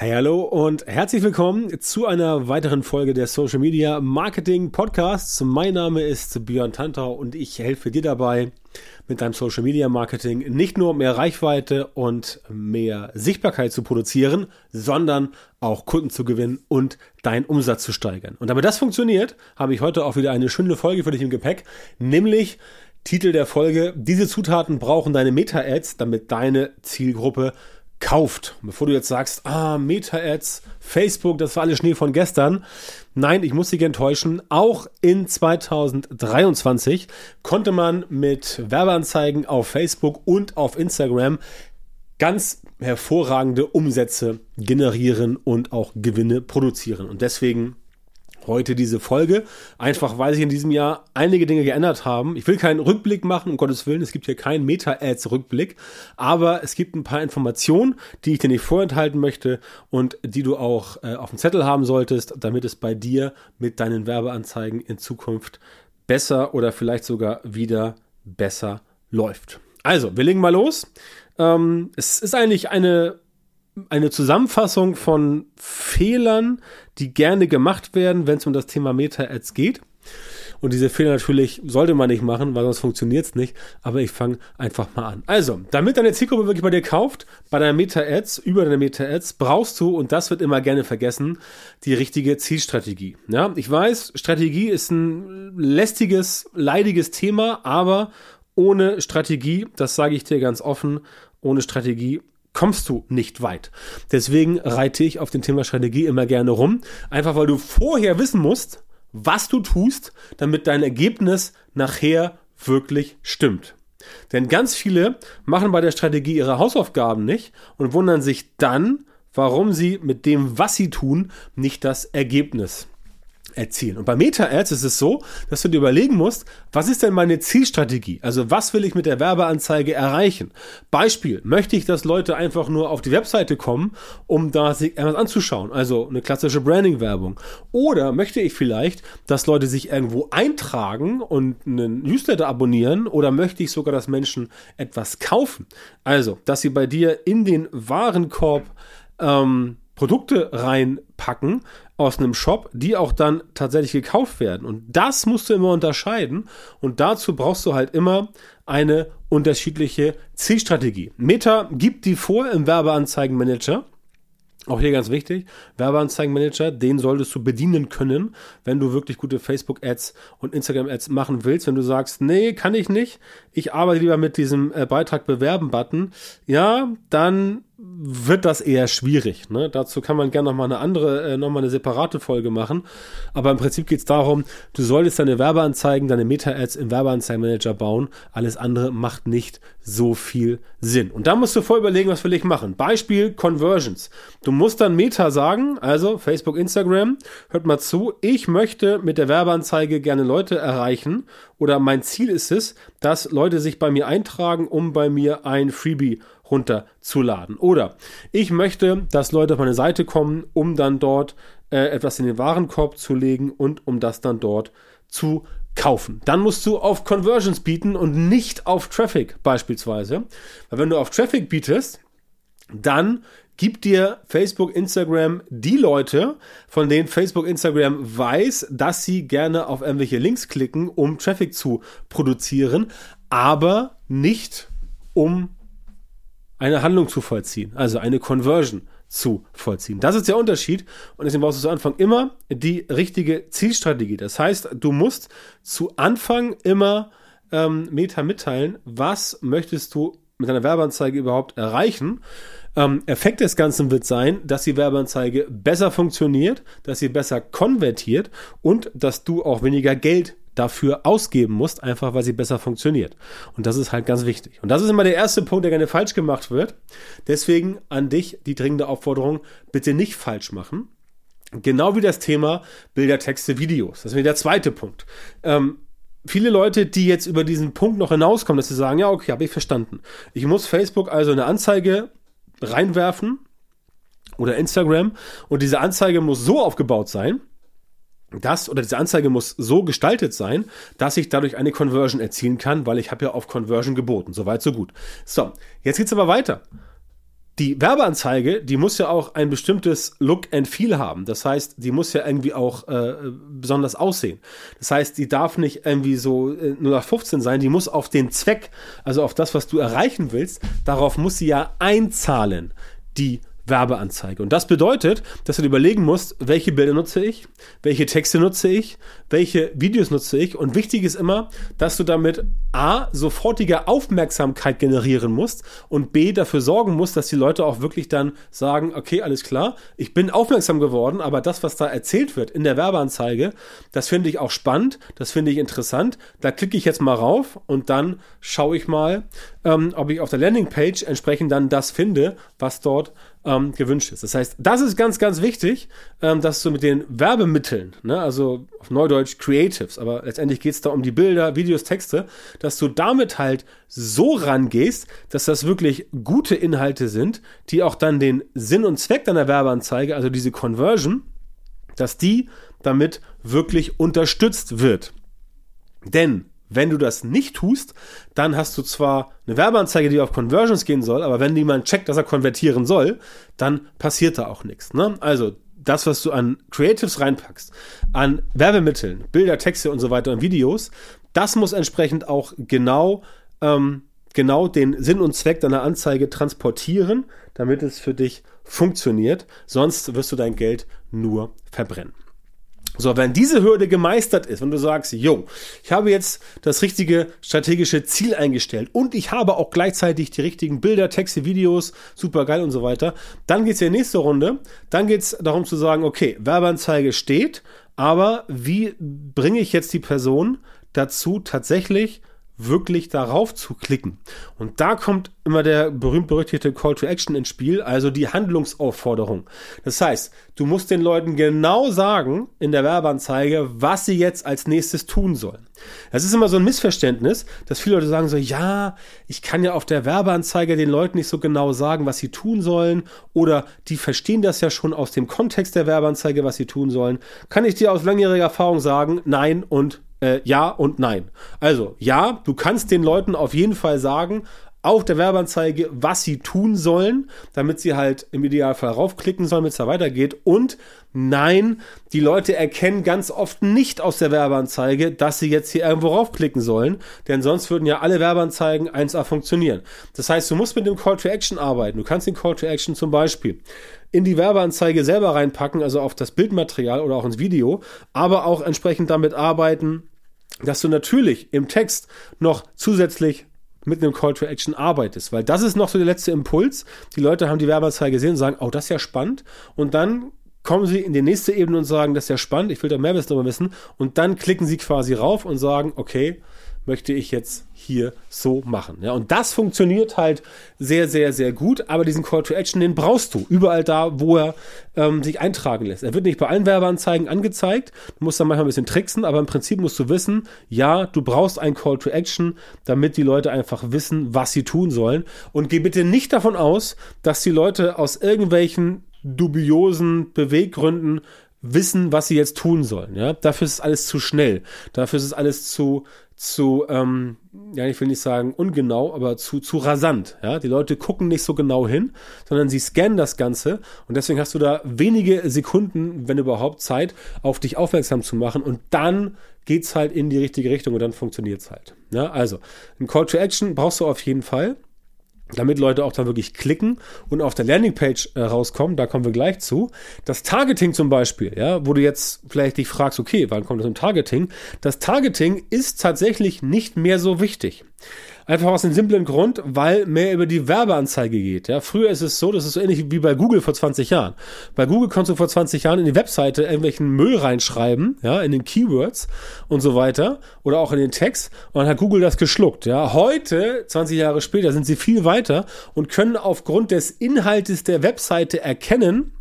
Hey, hallo und herzlich willkommen zu einer weiteren Folge der Social Media Marketing Podcasts. Mein Name ist Björn Tantau und ich helfe dir dabei, mit deinem Social Media Marketing nicht nur mehr Reichweite und mehr Sichtbarkeit zu produzieren, sondern auch Kunden zu gewinnen und deinen Umsatz zu steigern. Und damit das funktioniert, habe ich heute auch wieder eine schöne Folge für dich im Gepäck, nämlich Titel der Folge, diese Zutaten brauchen deine Meta-Ads, damit deine Zielgruppe kauft. Bevor du jetzt sagst, ah, Meta-Ads, Facebook, das war alles Schnee von gestern. Nein, ich muss dich enttäuschen. Auch in 2023 konnte man mit Werbeanzeigen auf Facebook und auf Instagram ganz hervorragende Umsätze generieren und auch Gewinne produzieren. Und deswegen heute diese Folge. Einfach weil sich in diesem Jahr einige Dinge geändert haben. Ich will keinen Rückblick machen, um Gottes Willen. Es gibt hier keinen Meta-Ads-Rückblick. Aber es gibt ein paar Informationen, die ich dir nicht vorenthalten möchte und die du auch äh, auf dem Zettel haben solltest, damit es bei dir mit deinen Werbeanzeigen in Zukunft besser oder vielleicht sogar wieder besser läuft. Also, wir legen mal los. Ähm, es ist eigentlich eine eine Zusammenfassung von Fehlern, die gerne gemacht werden, wenn es um das Thema Meta-Ads geht. Und diese Fehler natürlich sollte man nicht machen, weil sonst funktioniert es nicht. Aber ich fange einfach mal an. Also, damit deine Zielgruppe wirklich bei dir kauft, bei deinen Meta-Ads, über deine Meta-Ads, brauchst du, und das wird immer gerne vergessen, die richtige Zielstrategie. Ja, ich weiß, Strategie ist ein lästiges, leidiges Thema, aber ohne Strategie, das sage ich dir ganz offen, ohne Strategie kommst du nicht weit. Deswegen reite ich auf dem Thema Strategie immer gerne rum, einfach weil du vorher wissen musst, was du tust, damit dein Ergebnis nachher wirklich stimmt. Denn ganz viele machen bei der Strategie ihre Hausaufgaben nicht und wundern sich dann, warum sie mit dem, was sie tun, nicht das Ergebnis erzielen. Und bei Meta-Ads ist es so, dass du dir überlegen musst, was ist denn meine Zielstrategie? Also was will ich mit der Werbeanzeige erreichen? Beispiel, möchte ich, dass Leute einfach nur auf die Webseite kommen, um da sich etwas anzuschauen? Also eine klassische Branding-Werbung. Oder möchte ich vielleicht, dass Leute sich irgendwo eintragen und einen Newsletter abonnieren? Oder möchte ich sogar, dass Menschen etwas kaufen? Also, dass sie bei dir in den Warenkorb ähm, Produkte reinpacken aus einem Shop, die auch dann tatsächlich gekauft werden. Und das musst du immer unterscheiden. Und dazu brauchst du halt immer eine unterschiedliche Zielstrategie. Meta gibt die vor im Werbeanzeigenmanager. Auch hier ganz wichtig, Werbeanzeigenmanager, den solltest du bedienen können, wenn du wirklich gute Facebook-Ads und Instagram-Ads machen willst. Wenn du sagst, nee, kann ich nicht, ich arbeite lieber mit diesem äh, Beitrag bewerben-Button, ja, dann wird das eher schwierig. Ne? Dazu kann man gerne nochmal eine andere, äh, nochmal eine separate Folge machen. Aber im Prinzip geht es darum, du solltest deine Werbeanzeigen, deine Meta-Ads im Werbeanzeigenmanager bauen. Alles andere macht nicht so viel Sinn. Und da musst du voll überlegen, was will ich machen. Beispiel Conversions. Du musst dann Meta sagen, also Facebook, Instagram, hört mal zu, ich möchte mit der Werbeanzeige gerne Leute erreichen oder mein Ziel ist es, dass Leute sich bei mir eintragen, um bei mir ein Freebie runterzuladen. Oder ich möchte, dass Leute auf meine Seite kommen, um dann dort äh, etwas in den Warenkorb zu legen und um das dann dort zu kaufen. Dann musst du auf Conversions bieten und nicht auf Traffic beispielsweise. Weil wenn du auf Traffic bietest, dann gibt dir Facebook, Instagram die Leute, von denen Facebook, Instagram weiß, dass sie gerne auf irgendwelche Links klicken, um Traffic zu produzieren, aber nicht um eine Handlung zu vollziehen, also eine Conversion zu vollziehen. Das ist der Unterschied und deswegen brauchst du zu Anfang immer die richtige Zielstrategie. Das heißt, du musst zu Anfang immer ähm, Meta mitteilen, was möchtest du mit deiner Werbeanzeige überhaupt erreichen. Ähm, Effekt des Ganzen wird sein, dass die Werbeanzeige besser funktioniert, dass sie besser konvertiert und dass du auch weniger Geld dafür ausgeben musst, einfach weil sie besser funktioniert. Und das ist halt ganz wichtig. Und das ist immer der erste Punkt, der gerne falsch gemacht wird. Deswegen an dich die dringende Aufforderung, bitte nicht falsch machen. Genau wie das Thema Bilder, Texte, Videos. Das ist der zweite Punkt. Ähm, viele Leute, die jetzt über diesen Punkt noch hinauskommen, dass sie sagen, ja, okay, habe ich verstanden. Ich muss Facebook also eine Anzeige reinwerfen oder Instagram und diese Anzeige muss so aufgebaut sein, das oder diese Anzeige muss so gestaltet sein, dass ich dadurch eine Conversion erzielen kann, weil ich habe ja auf Conversion geboten. Soweit, so gut. So, jetzt geht's aber weiter. die Werbeanzeige, die muss ja auch ein bestimmtes Look and Feel haben. Das heißt, die muss ja irgendwie auch äh, besonders aussehen. Das heißt, die darf nicht irgendwie so äh, nur nach 15 sein, die muss auf den Zweck, also auf das, was du erreichen willst, darauf muss sie ja einzahlen, die Werbeanzeige. Und das bedeutet, dass du dir überlegen musst, welche Bilder nutze ich, welche Texte nutze ich, welche Videos nutze ich. Und wichtig ist immer, dass du damit A, sofortige Aufmerksamkeit generieren musst und B, dafür sorgen musst, dass die Leute auch wirklich dann sagen, okay, alles klar, ich bin aufmerksam geworden, aber das, was da erzählt wird in der Werbeanzeige, das finde ich auch spannend, das finde ich interessant. Da klicke ich jetzt mal rauf und dann schaue ich mal, ähm, ob ich auf der Landingpage entsprechend dann das finde, was dort ähm, gewünscht ist. Das heißt, das ist ganz, ganz wichtig, ähm, dass du mit den Werbemitteln, ne, also auf Neudeutsch Creatives, aber letztendlich geht es da um die Bilder, Videos, Texte, dass du damit halt so rangehst, dass das wirklich gute Inhalte sind, die auch dann den Sinn und Zweck deiner Werbeanzeige, also diese Conversion, dass die damit wirklich unterstützt wird. Denn wenn du das nicht tust, dann hast du zwar eine Werbeanzeige, die auf Conversions gehen soll, aber wenn jemand checkt, dass er konvertieren soll, dann passiert da auch nichts. Ne? Also das, was du an Creatives reinpackst, an Werbemitteln, Bilder, Texte und so weiter und Videos, das muss entsprechend auch genau, ähm, genau den Sinn und Zweck deiner Anzeige transportieren, damit es für dich funktioniert. Sonst wirst du dein Geld nur verbrennen. So, wenn diese Hürde gemeistert ist, wenn du sagst, yo, ich habe jetzt das richtige strategische Ziel eingestellt und ich habe auch gleichzeitig die richtigen Bilder, Texte, Videos, super geil und so weiter, dann geht's in die nächste Runde. Dann geht's darum zu sagen, okay, Werbeanzeige steht, aber wie bringe ich jetzt die Person dazu, tatsächlich wirklich darauf zu klicken. Und da kommt immer der berühmt-berüchtigte Call to Action ins Spiel, also die Handlungsaufforderung. Das heißt, du musst den Leuten genau sagen in der Werbeanzeige, was sie jetzt als nächstes tun sollen. Das ist immer so ein Missverständnis, dass viele Leute sagen so, ja, ich kann ja auf der Werbeanzeige den Leuten nicht so genau sagen, was sie tun sollen oder die verstehen das ja schon aus dem Kontext der Werbeanzeige, was sie tun sollen. Kann ich dir aus langjähriger Erfahrung sagen, nein und äh, ja und nein. Also, ja, du kannst den Leuten auf jeden Fall sagen, auf der Werbeanzeige, was sie tun sollen, damit sie halt im Idealfall raufklicken sollen, damit es da weitergeht. Und nein, die Leute erkennen ganz oft nicht aus der Werbeanzeige, dass sie jetzt hier irgendwo raufklicken sollen, denn sonst würden ja alle Werbeanzeigen 1A funktionieren. Das heißt, du musst mit dem Call to Action arbeiten. Du kannst den Call to Action zum Beispiel in die Werbeanzeige selber reinpacken, also auf das Bildmaterial oder auch ins Video, aber auch entsprechend damit arbeiten, dass du natürlich im Text noch zusätzlich mit einem Call to Action arbeitest, weil das ist noch so der letzte Impuls. Die Leute haben die Werbeanzeige gesehen und sagen, oh, das ist ja spannend. Und dann kommen sie in die nächste Ebene und sagen, das ist ja spannend, ich will da mehr darüber wissen. Und dann klicken sie quasi rauf und sagen, okay, möchte ich jetzt hier so machen. Ja, und das funktioniert halt sehr, sehr, sehr gut. Aber diesen Call to Action, den brauchst du überall da, wo er ähm, sich eintragen lässt. Er wird nicht bei allen Werbeanzeigen angezeigt. Du musst dann manchmal ein bisschen tricksen, aber im Prinzip musst du wissen, ja, du brauchst einen Call to Action, damit die Leute einfach wissen, was sie tun sollen. Und geh bitte nicht davon aus, dass die Leute aus irgendwelchen dubiosen Beweggründen wissen, was sie jetzt tun sollen. Ja, dafür ist es alles zu schnell. Dafür ist es alles zu zu, ähm, ja, ich will nicht sagen ungenau, aber zu, zu rasant. Ja? Die Leute gucken nicht so genau hin, sondern sie scannen das Ganze und deswegen hast du da wenige Sekunden, wenn überhaupt, Zeit, auf dich aufmerksam zu machen und dann geht's halt in die richtige Richtung und dann funktioniert's halt. Ja? Also, ein Call to Action brauchst du auf jeden Fall damit Leute auch dann wirklich klicken und auf der Landingpage äh, rauskommen, da kommen wir gleich zu. Das Targeting zum Beispiel, ja, wo du jetzt vielleicht dich fragst, okay, wann kommt das im Targeting? Das Targeting ist tatsächlich nicht mehr so wichtig. Einfach aus dem simplen Grund, weil mehr über die Werbeanzeige geht. Ja, früher ist es so, das ist so ähnlich wie bei Google vor 20 Jahren. Bei Google konntest du vor 20 Jahren in die Webseite irgendwelchen Müll reinschreiben, ja, in den Keywords und so weiter oder auch in den Text und dann hat Google das geschluckt. Ja, heute, 20 Jahre später, sind sie viel weiter und können aufgrund des Inhaltes der Webseite erkennen,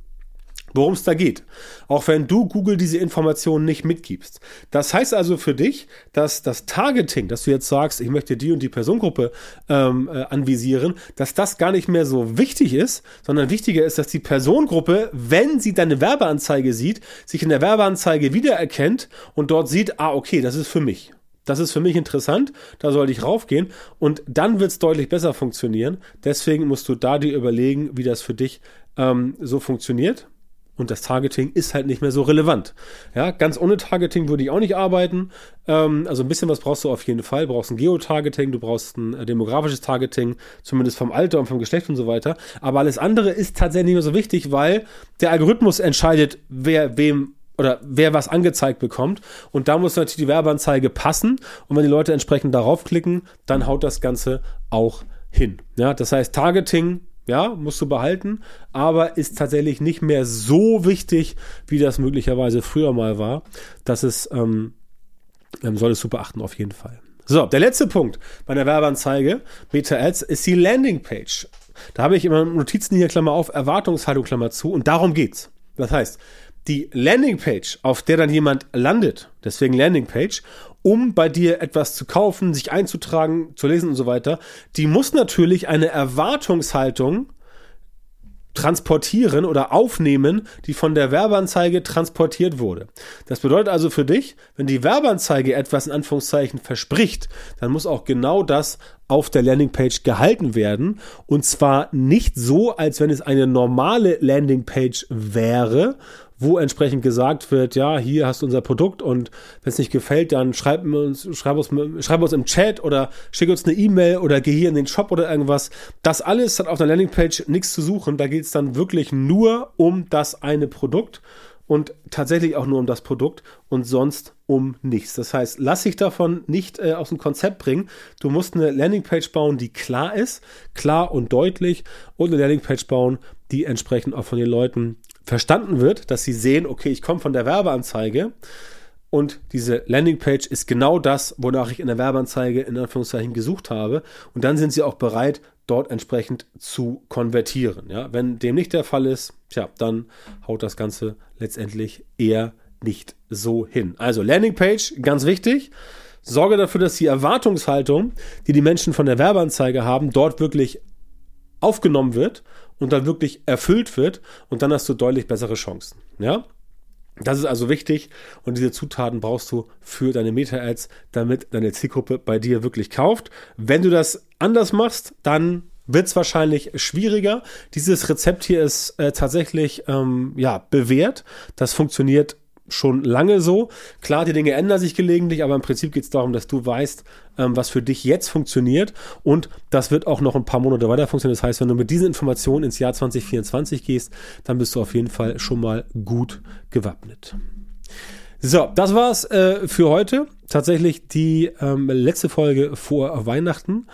worum es da geht. Auch wenn du Google diese Informationen nicht mitgibst. Das heißt also für dich, dass das Targeting, dass du jetzt sagst, ich möchte die und die Personengruppe ähm, äh, anvisieren, dass das gar nicht mehr so wichtig ist, sondern wichtiger ist, dass die Personengruppe, wenn sie deine Werbeanzeige sieht, sich in der Werbeanzeige wiedererkennt und dort sieht, ah, okay, das ist für mich. das ist für mich interessant, da sollte ich raufgehen und dann wird es deutlich besser funktionieren. Deswegen musst du da dir überlegen, wie das für dich ähm, so funktioniert. Und das Targeting ist halt nicht mehr so relevant. Ja, ganz ohne Targeting würde ich auch nicht arbeiten. Ähm, also ein bisschen was brauchst du auf jeden Fall. Du brauchst ein Geotargeting, du brauchst ein äh, demografisches Targeting, zumindest vom Alter und vom Geschlecht und so weiter. Aber alles andere ist tatsächlich nicht mehr so wichtig, weil der Algorithmus entscheidet, wer wem oder wer was angezeigt bekommt. Und da muss natürlich die Werbeanzeige passen. Und wenn die Leute entsprechend darauf klicken, dann haut das Ganze auch hin. Ja, das heißt, Targeting, ja, musst du behalten, aber ist tatsächlich nicht mehr so wichtig, wie das möglicherweise früher mal war. Das ist, ähm, ähm solltest du beachten auf jeden Fall. So, der letzte Punkt bei der Werbeanzeige, Meta Ads, ist die Landingpage. Da habe ich immer Notizen hier, Klammer auf, Erwartungshaltung, Klammer zu, und darum geht's. Das heißt, die Landingpage, auf der dann jemand landet, deswegen Landingpage, um bei dir etwas zu kaufen, sich einzutragen, zu lesen und so weiter, die muss natürlich eine Erwartungshaltung transportieren oder aufnehmen, die von der Werbeanzeige transportiert wurde. Das bedeutet also für dich, wenn die Werbeanzeige etwas in Anführungszeichen verspricht, dann muss auch genau das auf der Landingpage gehalten werden. Und zwar nicht so, als wenn es eine normale Landingpage wäre, wo entsprechend gesagt wird, ja, hier hast du unser Produkt und wenn es nicht gefällt, dann schreib uns, schreib uns, schreib uns im Chat oder schick uns eine E-Mail oder geh hier in den Shop oder irgendwas. Das alles hat auf der Landingpage nichts zu suchen. Da geht es dann wirklich nur um das eine Produkt und tatsächlich auch nur um das Produkt und sonst um nichts. Das heißt, lass dich davon nicht äh, aus dem Konzept bringen. Du musst eine Landingpage bauen, die klar ist, klar und deutlich und eine Landingpage bauen, die entsprechend auch von den Leuten verstanden wird, dass sie sehen, okay, ich komme von der Werbeanzeige und diese Landingpage ist genau das, wonach ich in der Werbeanzeige in Anführungszeichen gesucht habe und dann sind sie auch bereit, dort entsprechend zu konvertieren. Ja, wenn dem nicht der Fall ist, tja, dann haut das Ganze letztendlich eher nicht so hin. Also Landingpage, ganz wichtig. Sorge dafür, dass die Erwartungshaltung, die die Menschen von der Werbeanzeige haben, dort wirklich aufgenommen wird und dann wirklich erfüllt wird und dann hast du deutlich bessere Chancen. Ja? Das ist also wichtig und diese Zutaten brauchst du für deine Meta-Ads, damit deine Zielgruppe bei dir wirklich kauft. Wenn du das anders machst, dann wird es wahrscheinlich schwieriger. Dieses Rezept hier ist äh, tatsächlich ähm, ja bewährt. Das funktioniert schon lange so. Klar, die Dinge ändern sich gelegentlich, aber im Prinzip geht es darum, dass du weißt, ähm, was für dich jetzt funktioniert und das wird auch noch ein paar Monate weiter funktionieren. Das heißt, wenn du mit diesen Informationen ins Jahr 2024 gehst, dann bist du auf jeden Fall schon mal gut gewappnet. So, das war's äh, für heute. Tatsächlich die ähm, letzte Folge vor Weihnachten.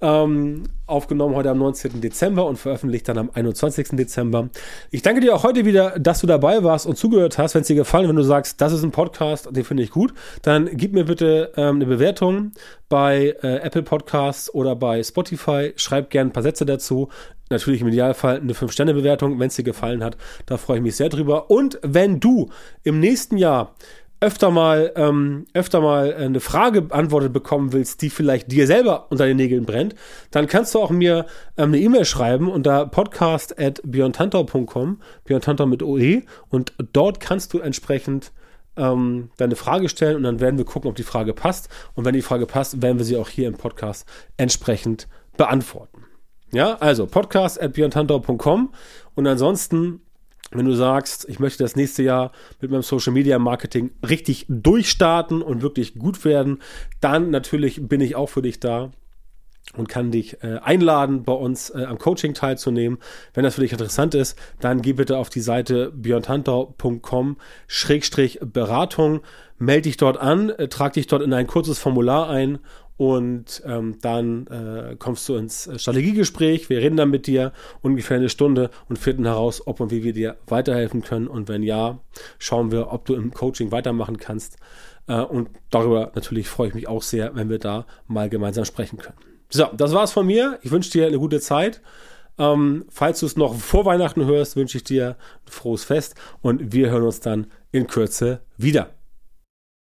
Ähm, aufgenommen heute am 19. Dezember und veröffentlicht dann am 21. Dezember. Ich danke dir auch heute wieder, dass du dabei warst und zugehört hast. Wenn es dir gefallen, wenn du sagst, das ist ein Podcast, den finde ich gut, dann gib mir bitte ähm, eine Bewertung bei äh, Apple Podcasts oder bei Spotify. Schreib gerne ein paar Sätze dazu. Natürlich im Idealfall eine 5-Sterne-Bewertung, wenn es dir gefallen hat. Da freue ich mich sehr drüber. Und wenn du im nächsten Jahr öfter mal, ähm, öfter mal eine Frage beantwortet bekommen willst, die vielleicht dir selber unter den Nägeln brennt, dann kannst du auch mir ähm, eine E-Mail schreiben unter podcast at björntantau.com, björntantau mit OE und dort kannst du entsprechend ähm, deine Frage stellen und dann werden wir gucken, ob die Frage passt und wenn die Frage passt, werden wir sie auch hier im Podcast entsprechend beantworten. Ja, also podcast at björntantau.com und ansonsten wenn du sagst, ich möchte das nächste Jahr mit meinem Social Media Marketing richtig durchstarten und wirklich gut werden, dann natürlich bin ich auch für dich da und kann dich äh, einladen, bei uns äh, am Coaching teilzunehmen. Wenn das für dich interessant ist, dann geh bitte auf die Seite björntantau.com-beratung, melde dich dort an, äh, trag dich dort in ein kurzes Formular ein und ähm, dann äh, kommst du ins Strategiegespräch. Wir reden dann mit dir ungefähr eine Stunde und finden heraus, ob und wie wir dir weiterhelfen können. Und wenn ja, schauen wir, ob du im Coaching weitermachen kannst. Äh, und darüber natürlich freue ich mich auch sehr, wenn wir da mal gemeinsam sprechen können. So, das war's von mir. Ich wünsche dir eine gute Zeit. Ähm, falls du es noch vor Weihnachten hörst, wünsche ich dir ein frohes Fest und wir hören uns dann in Kürze wieder.